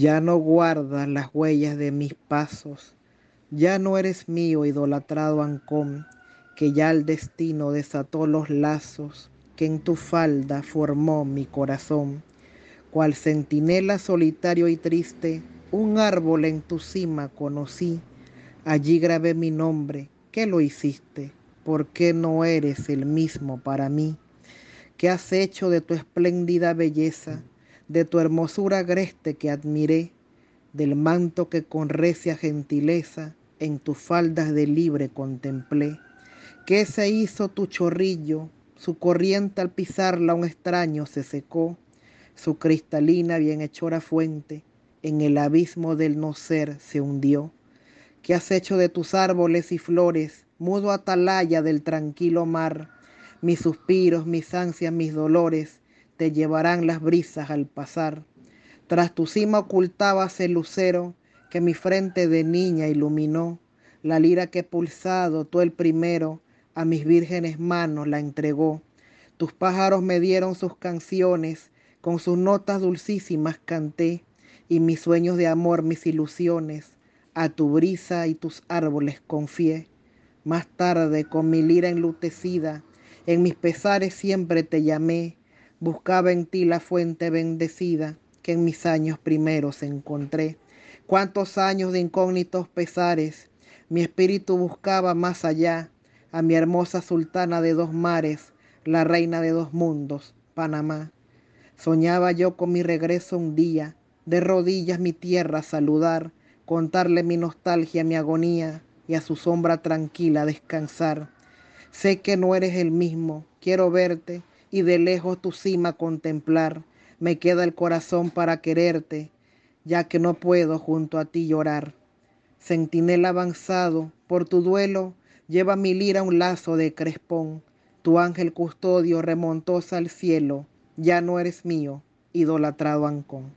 Ya no guardas las huellas de mis pasos, ya no eres mío idolatrado Ancón, que ya el destino desató los lazos que en tu falda formó mi corazón. Cual centinela solitario y triste, un árbol en tu cima conocí, allí grabé mi nombre, ¿qué lo hiciste? ¿Por qué no eres el mismo para mí? ¿Qué has hecho de tu espléndida belleza? De tu hermosura agreste que admiré, del manto que con recia gentileza en tus faldas de libre contemplé. ¿Qué se hizo tu chorrillo? Su corriente al pisarla un extraño se secó, su cristalina bienhechora fuente en el abismo del no ser se hundió. ¿Qué has hecho de tus árboles y flores, mudo atalaya del tranquilo mar? Mis suspiros, mis ansias, mis dolores, te llevarán las brisas al pasar. Tras tu cima ocultabas el lucero que mi frente de niña iluminó, la lira que pulsado tú el primero a mis vírgenes manos la entregó. Tus pájaros me dieron sus canciones, con sus notas dulcísimas canté, y mis sueños de amor, mis ilusiones, a tu brisa y tus árboles confié. Más tarde, con mi lira enlutecida, en mis pesares siempre te llamé, Buscaba en ti la fuente bendecida que en mis años primeros encontré. Cuántos años de incógnitos pesares, mi espíritu buscaba más allá a mi hermosa sultana de dos mares, la reina de dos mundos, Panamá. Soñaba yo con mi regreso un día, de rodillas mi tierra saludar, contarle mi nostalgia, mi agonía y a su sombra tranquila descansar. Sé que no eres el mismo, quiero verte y de lejos tu cima contemplar. Me queda el corazón para quererte, ya que no puedo junto a ti llorar. Centinela avanzado, por tu duelo, lleva mi lira un lazo de crespón. Tu ángel custodio remontosa al cielo, ya no eres mío, idolatrado Ancón.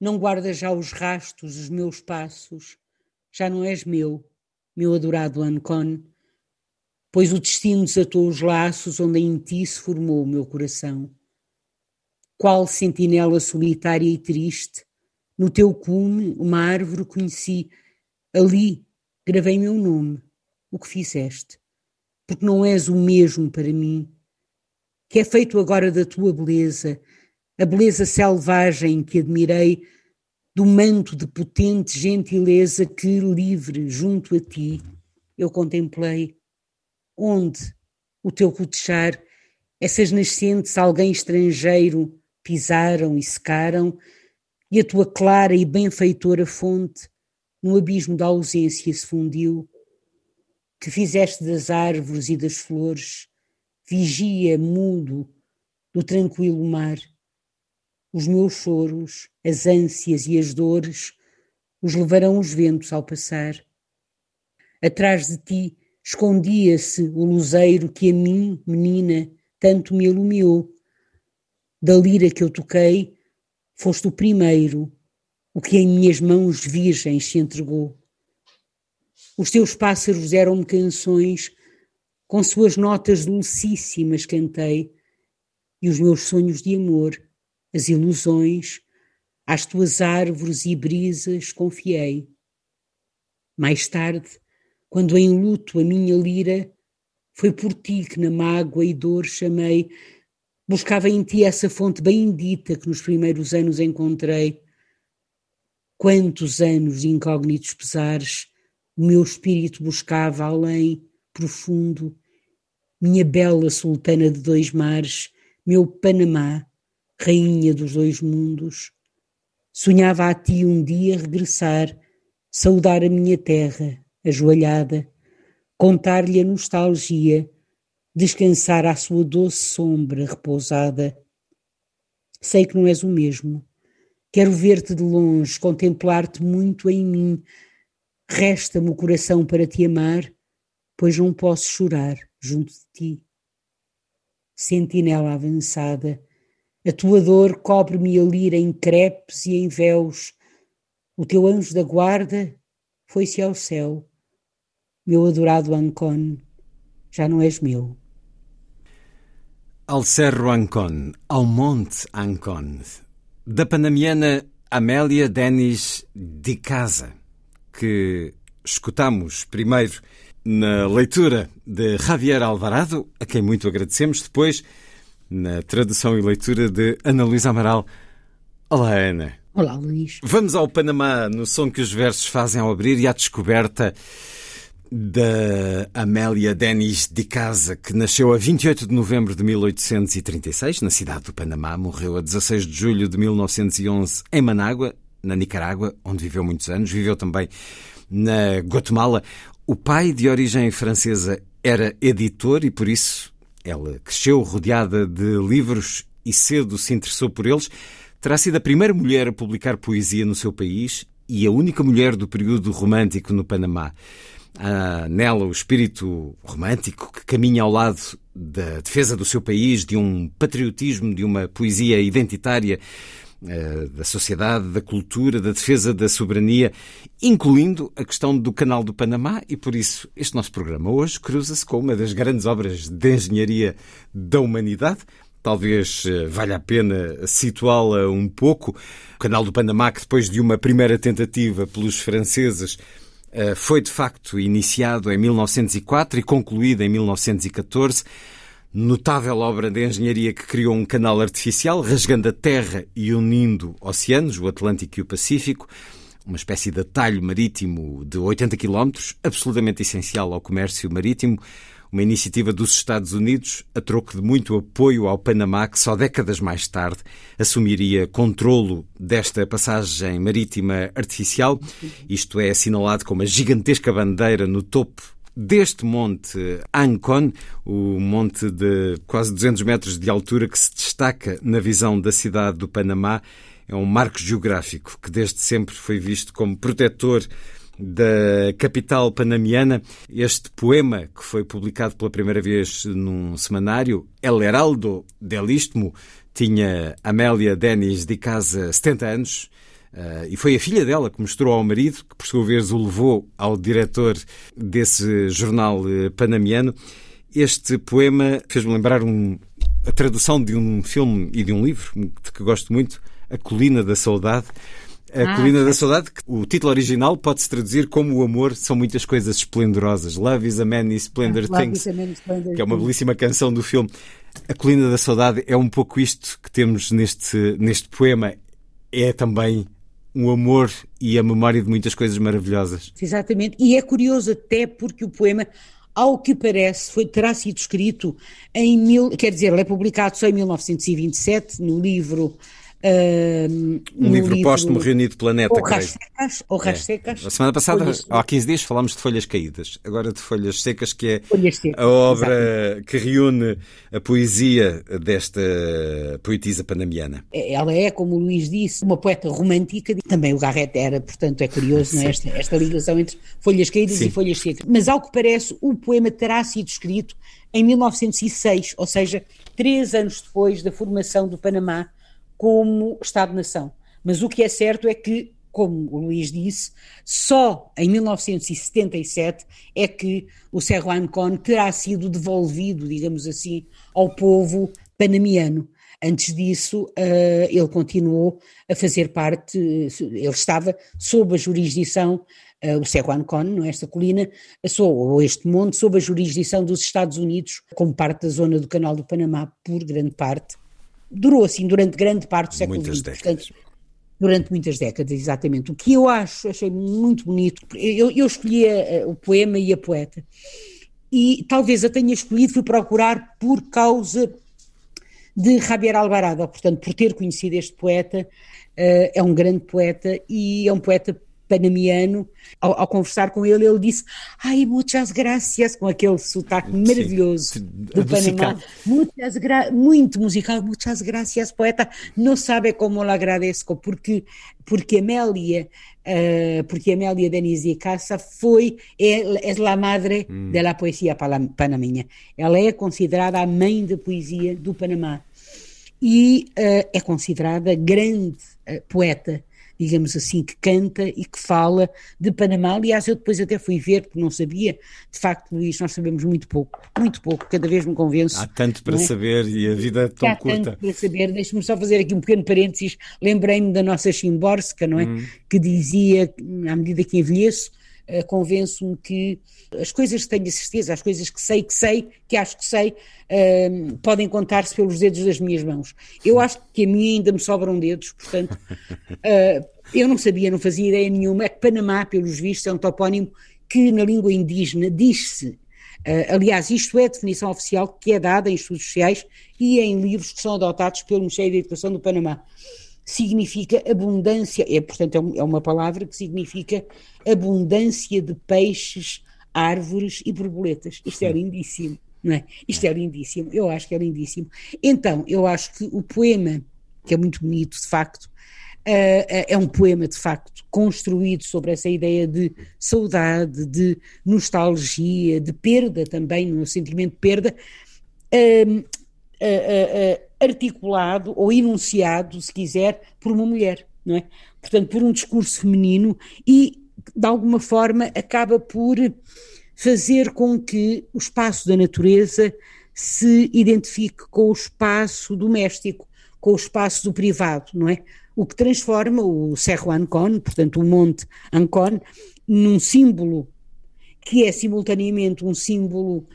Não guardas já os rastos dos meus passos, já não és meu, meu adorado Ancon. Pois o destino desatou os laços onde em ti se formou o meu coração. Qual sentinela solitária e triste, no teu cume uma árvore conheci, ali gravei meu nome, o que fizeste, porque não és o mesmo para mim, que é feito agora da tua beleza, a beleza selvagem que admirei, do manto de potente gentileza que, livre junto a ti, eu contemplei onde o teu cotechar, essas nascentes alguém estrangeiro pisaram e secaram, e a tua clara e benfeitora fonte no abismo da ausência se fundiu, que fizeste das árvores e das flores vigia mudo do tranquilo mar. Os meus choros, as ânsias e as dores, os levarão os ventos ao passar. Atrás de ti escondia-se o luzeiro que a mim, menina, tanto me iluminou. Da lira que eu toquei, foste o primeiro, o que em minhas mãos virgens se entregou. Os teus pássaros deram-me canções, com suas notas dulcíssimas cantei, e os meus sonhos de amor, as ilusões, às tuas árvores e brisas confiei. Mais tarde, quando em luto a minha lira, foi por ti que na mágoa e dor chamei, buscava em ti essa fonte bendita que nos primeiros anos encontrei. Quantos anos de incógnitos pesares o meu espírito buscava além, profundo, minha bela sultana de dois mares, meu Panamá, rainha dos dois mundos. Sonhava a ti um dia regressar saudar a minha terra, ajoelhada, contar-lhe a nostalgia, descansar à sua doce sombra repousada. Sei que não és o mesmo. Quero ver-te de longe, contemplar-te muito em mim. Resta-me o coração para te amar, pois não posso chorar junto de ti. Sentinela avançada, a tua dor cobre-me a lira em crepes e em véus. O teu anjo da guarda foi-se ao céu. Meu adorado Ancon, já não és meu. Al Cerro Ancon, ao Monte Ancon, da panamiana Amélia Denis de Casa, que escutamos primeiro na leitura de Javier Alvarado, a quem muito agradecemos, depois na tradução e leitura de Ana Luísa Amaral. Olá, Ana. Olá, Luís. Vamos ao Panamá, no som que os versos fazem ao abrir e à descoberta da Amélia Denis de Casa, que nasceu a 28 de novembro de 1836, na cidade do Panamá, morreu a 16 de julho de 1911 em Manágua, na Nicarágua, onde viveu muitos anos. Viveu também na Guatemala. O pai, de origem francesa, era editor e por isso ela cresceu rodeada de livros e cedo se interessou por eles. Terá sido a primeira mulher a publicar poesia no seu país e a única mulher do período romântico no Panamá. Há nela o espírito romântico que caminha ao lado da defesa do seu país, de um patriotismo, de uma poesia identitária eh, da sociedade, da cultura, da defesa da soberania, incluindo a questão do Canal do Panamá, e por isso este nosso programa hoje cruza-se com uma das grandes obras de engenharia da humanidade. Talvez eh, valha a pena situá-la um pouco. O Canal do Panamá, que depois de uma primeira tentativa pelos franceses, eh, foi de facto iniciado em 1904 e concluído em 1914 notável obra de engenharia que criou um canal artificial, rasgando a terra e unindo oceanos, o Atlântico e o Pacífico, uma espécie de atalho marítimo de 80 km, absolutamente essencial ao comércio marítimo, uma iniciativa dos Estados Unidos a troco de muito apoio ao Panamá, que só décadas mais tarde assumiria controlo desta passagem marítima artificial. Isto é assinalado com uma gigantesca bandeira no topo deste monte Ancon, o monte de quase 200 metros de altura que se destaca na visão da cidade do Panamá, é um marco geográfico que desde sempre foi visto como protetor da capital panamiana. Este poema, que foi publicado pela primeira vez num semanário, El Heraldo del Istmo, tinha Amélia Denis de Casa 70 anos Uh, e foi a filha dela que mostrou ao marido, que por sua vez o levou ao diretor desse jornal uh, panamiano. Este poema fez-me lembrar um, a tradução de um filme e de um livro que gosto muito, A Colina da Saudade. A ah, Colina da Saudade, que o título original pode-se traduzir como O amor são muitas coisas esplendorosas. Love is a many splendor ah, things. Que é uma belíssima canção do filme. A Colina da Saudade é um pouco isto que temos neste, neste poema. É também um amor e a memória de muitas coisas maravilhosas. Exatamente, e é curioso até porque o poema, ao que parece, foi, terá sido escrito em mil, quer dizer, ele é publicado só em 1927 no livro um, um livro, livro póstumo reunido Planeta, Orras secas, Orras é. secas. A semana passada, folhas... há 15 dias, falámos de folhas caídas. Agora de folhas secas, que é secas, a obra exatamente. que reúne a poesia desta poetisa panamiana. É, ela é, como o Luís disse, uma poeta romântica. Também o Garrett era, portanto, é curioso não é? esta, esta ligação entre folhas caídas Sim. e folhas secas. Mas, ao que parece, o poema terá sido escrito em 1906, ou seja, três anos depois da formação do Panamá como Estado-nação. Mas o que é certo é que, como o Luís disse, só em 1977 é que o Cerro Ancon terá sido devolvido, digamos assim, ao povo panamiano. Antes disso, uh, ele continuou a fazer parte, ele estava sob a jurisdição, uh, o Cerro Ancon, não é? esta colina, ou este monte, sob a jurisdição dos Estados Unidos, como parte da zona do Canal do Panamá, por grande parte durou assim durante grande parte do século XX. Portanto, durante muitas décadas, exatamente. O que eu acho, achei muito bonito, eu, eu escolhi a, o poema e a poeta, e talvez a tenha escolhido, fui procurar por causa de Javier Alvarado, portanto, por ter conhecido este poeta, uh, é um grande poeta e é um poeta panamiano, ao, ao, conversar com ele, ele disse: Ai, muitas gracias, com aquele sotaque Sim. maravilhoso do Panamá. Muitas gra muito musical, muitas gracias, poeta. Não sabe como lhe agradeço, porque, porque Amélia. Uh, porque Amélia Denise de Casa foi, é, é a madre hum. da poesia panameña. Ela é considerada a mãe da poesia do Panamá e uh, é considerada grande uh, poeta digamos assim, que canta e que fala de Panamá. Aliás, eu depois até fui ver, porque não sabia. De facto, Luís, nós sabemos muito pouco, muito pouco, cada vez me convenço. Há tanto para é? saber e a vida é tão há curta. Tanto para saber. Deixe-me só fazer aqui um pequeno parênteses. Lembrei-me da nossa Chimborska, não é? Hum. Que dizia, à medida que envelheço, uh, convenço-me que as coisas que tenho a certeza, as coisas que sei que sei, que acho que sei, uh, podem contar-se pelos dedos das minhas mãos. Eu acho que a mim ainda me sobram dedos, portanto, uh, eu não sabia, não fazia ideia nenhuma, é que Panamá, pelos vistos, é um topónimo que na língua indígena diz-se. Uh, aliás, isto é a definição oficial que é dada em estudos sociais e em livros que são adotados pelo Ministério da Educação do Panamá significa abundância, é, portanto, é, é uma palavra que significa abundância de peixes, árvores e borboletas. Isto é lindíssimo, não é? Isto é lindíssimo, eu acho que é lindíssimo. Então, eu acho que o poema, que é muito bonito, de facto, uh, é um poema, de facto, construído sobre essa ideia de saudade, de nostalgia, de perda também, no sentimento de perda. Uh, uh, articulado ou enunciado, se quiser, por uma mulher, não é? Portanto, por um discurso feminino e, de alguma forma, acaba por fazer com que o espaço da natureza se identifique com o espaço doméstico, com o espaço do privado, não é? O que transforma o Cerro Ancon, portanto o Monte Ancon, num símbolo que é simultaneamente um símbolo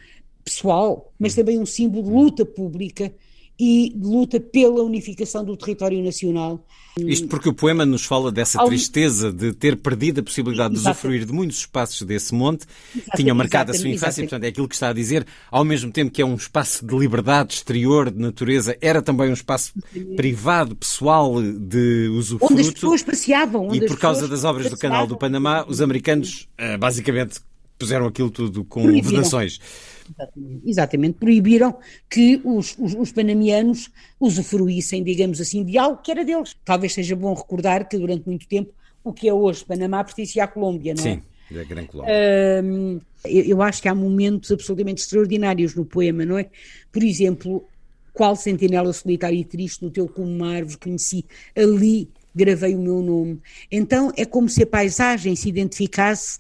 pessoal, mas também um símbolo de luta pública e luta pela unificação do território nacional. Isto porque o poema nos fala dessa Ao... tristeza de ter perdido a possibilidade de usufruir de muitos espaços desse monte, exatamente, tinham marcado a sua infância, portanto é aquilo que está a dizer, ao mesmo tempo que é um espaço de liberdade exterior, de natureza, era também um espaço privado, pessoal, de usufruto. Onde as pessoas passeavam. e por causa das obras do Canal do Panamá, os americanos eh, basicamente puseram aquilo tudo com vedações. Exatamente, exatamente, proibiram que os, os, os, panamianos usufruíssem, digamos assim, de algo que era deles. Talvez seja bom recordar que durante muito tempo o que é hoje Panamá pertencia à Colômbia, não é? Sim, da Grande Colômbia. Eu, eu acho que há momentos absolutamente extraordinários no poema, não é? Por exemplo, qual sentinela solitária e triste no teu como uma árvore conheci, ali gravei o meu nome. Então é como se a paisagem se identificasse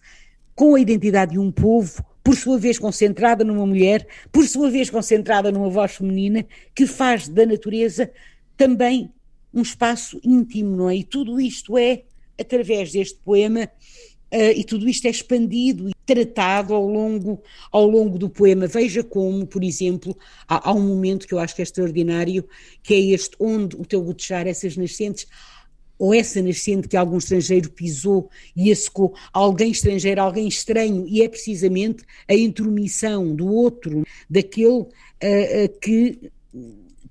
com a identidade de um povo por sua vez concentrada numa mulher, por sua vez concentrada numa voz feminina, que faz da natureza também um espaço íntimo, não é? E tudo isto é, através deste poema, Uh, e tudo isto é expandido e tratado ao longo, ao longo do poema. Veja como, por exemplo, há, há um momento que eu acho que é extraordinário, que é este onde o teu gotechar, essas nascentes, ou essa nascente que algum estrangeiro pisou e a secou, alguém estrangeiro, alguém estranho, e é precisamente a intromissão do outro, daquele uh, uh, que,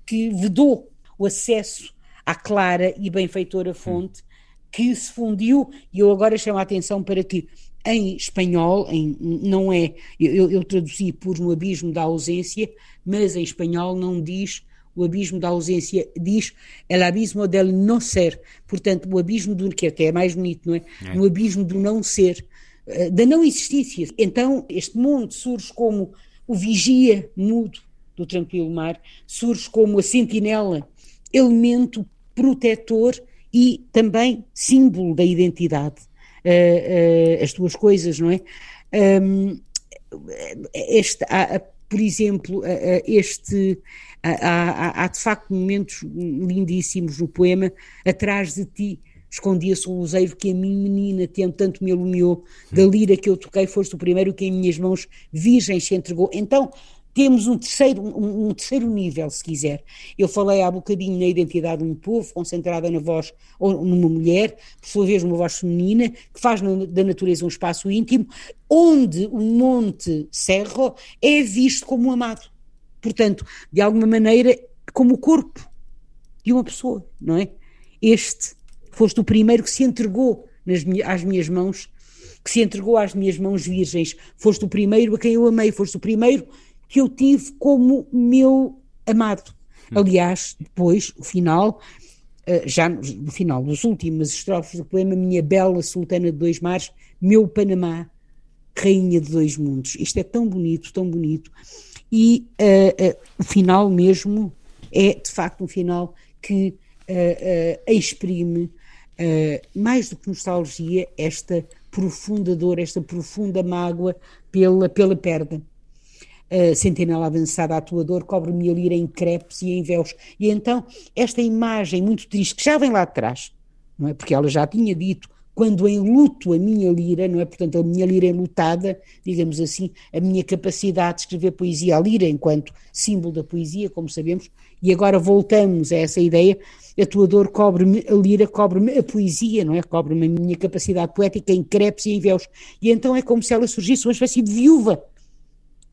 que vedou o acesso à clara e benfeitora fonte, que se fundiu, e eu agora chamo a atenção para que em espanhol, em, não é, eu, eu traduzi por no abismo da ausência, mas em espanhol não diz o abismo da ausência diz el abismo del no ser, portanto o abismo do que até é mais bonito, não é? é. O abismo do não ser, eh, da não existência. Então este mundo surge como o vigia mudo do tranquilo mar, surge como a sentinela, elemento protetor e também símbolo da identidade. Uh, uh, as duas coisas, não é? Um, este, por exemplo, este Há, há, há, de facto momentos lindíssimos no poema. Atrás de ti escondia-se o luzeiro que a minha menina tanto me iluminou. Da lira que eu toquei, foste o primeiro que em minhas mãos virgens se entregou. Então, temos um terceiro, um, um, terceiro nível, se quiser. Eu falei há bocadinho na identidade de um povo, concentrada na voz ou numa mulher, por sua vez uma voz feminina, que faz na, da natureza um espaço íntimo, onde o Monte Cerro é visto como um amado. Portanto, de alguma maneira, como o corpo de uma pessoa, não é? Este foste o primeiro que se entregou nas, às minhas mãos, que se entregou às minhas mãos virgens. Foste o primeiro a quem eu amei, foste o primeiro que eu tive como meu amado. Hum. Aliás, depois, o final, eh, já no final das últimas estrofes do poema, Minha Bela Sultana de Dois Mares, Meu Panamá, Rainha de Dois Mundos. Isto é tão bonito, tão bonito. E uh, uh, o final mesmo é, de facto, um final que uh, exprime, mais do que nostalgia, esta profunda dor, esta profunda mágoa pela, pela perda. Uh, sentinela avançada atuador, cobre-me a lira em crepes e em véus. E então, esta imagem muito triste, que já vem lá atrás, não é? Porque ela já tinha dito quando em luto a minha lira, não é? Portanto, a minha lira enlutada, digamos assim, a minha capacidade de escrever poesia, a lira enquanto símbolo da poesia, como sabemos, e agora voltamos a essa ideia, atuador cobre-me a lira, cobre-me a poesia, não é? Cobre-me a minha capacidade poética em crepes e em véus. E então é como se ela surgisse uma espécie de viúva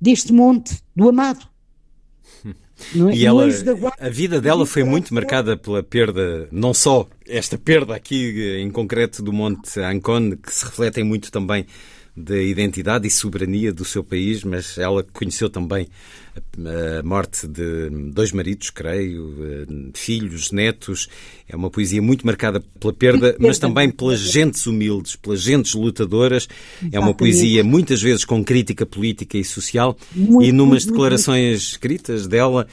deste monte, do amado. É? E ela, a vida dela foi muito marcada pela perda, não só esta perda aqui em concreto do Monte Ancon, que se refletem muito também da identidade e soberania do seu país, mas ela conheceu também a morte de dois maridos, creio, filhos, netos. É uma poesia muito marcada pela perda, mas também pelas gentes humildes, pelas gentes lutadoras. É uma poesia muitas vezes com crítica política e social. E numas declarações escritas dela,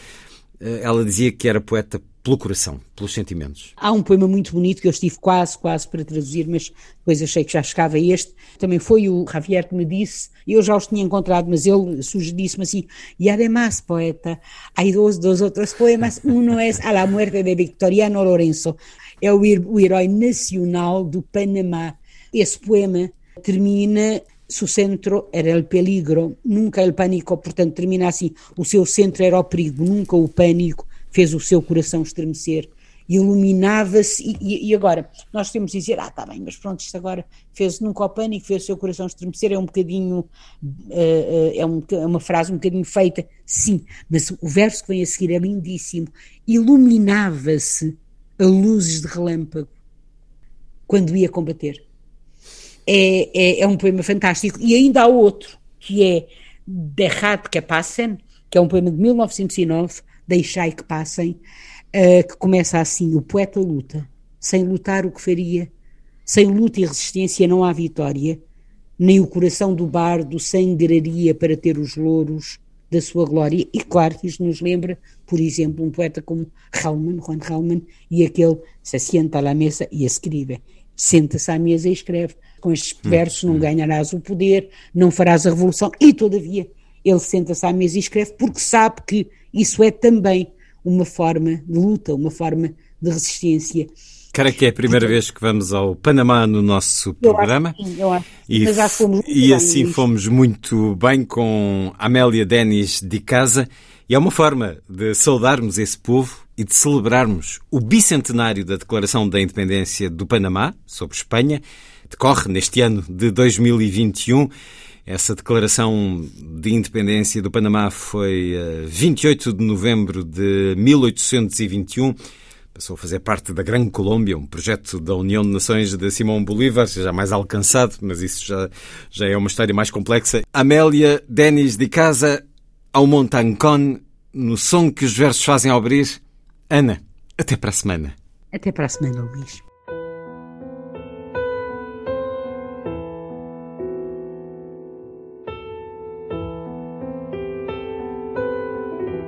eh, ela dizia que era poeta pelo coração, pelos sentimentos. Há um poema muito bonito que eu estive quase, quase para traduzir, mas depois achei que já chegava este. Também foi o Javier que me disse, eu já os tinha encontrado, mas ele sugeriu-me assim, e además, poeta, há dois, dois outros poemas, um é A la muerte de Victoriano Lorenzo, é o, o herói nacional do Panamá. Esse poema termina su centro era el peligro, nunca el pánico, portanto termina assim, o seu centro era o perigo, nunca o pânico, fez o seu coração estremecer, iluminava-se, e, e, agora nós temos de dizer, ah, está bem, mas pronto, isto agora fez nunca o pânico, fez o seu coração estremecer, é um bocadinho, uh, é, um, é uma frase um bocadinho feita, sim, mas o verso que vem a seguir é lindíssimo, iluminava-se a luzes de relâmpago quando ia combater. É, é, é, um poema fantástico. E ainda há outro, que é Derrat que Passen, que é um poema de 1909, deixai que passem, uh, que começa assim: O poeta luta, sem lutar o que faria, sem luta e resistência não há vitória, nem o coração do bardo sangraria para ter os louros da sua glória. E claro que isto nos lembra, por exemplo, um poeta como Hellman, Juan Hellman, e aquele se sienta à mesa e escreve. Senta-se à mesa e escreve. Com estes hum, versos não hum. ganharás o poder, não farás a revolução, e todavia ele senta-se à mesa e escreve porque sabe que isso é também uma forma de luta, uma forma de resistência. Cara, que é a primeira vez que vamos ao Panamá no nosso programa. Eu acho, sim, eu acho. E, Mas já fomos e assim bem, fomos muito bem com Amélia Denis de Casa. E é uma forma de saudarmos esse povo e de celebrarmos o bicentenário da Declaração da Independência do Panamá sobre Espanha. Decorre neste ano de 2021. Essa declaração de independência do Panamá foi 28 de novembro de 1821. Passou a fazer parte da Grande Colômbia, um projeto da União de Nações de Simão Bolívar, já mais alcançado, mas isso já, já é uma história mais complexa. Amélia Denis de Casa, ao Montancon, no som que os versos fazem ao abrir. Ana, até para a semana. Até para a semana, Luís.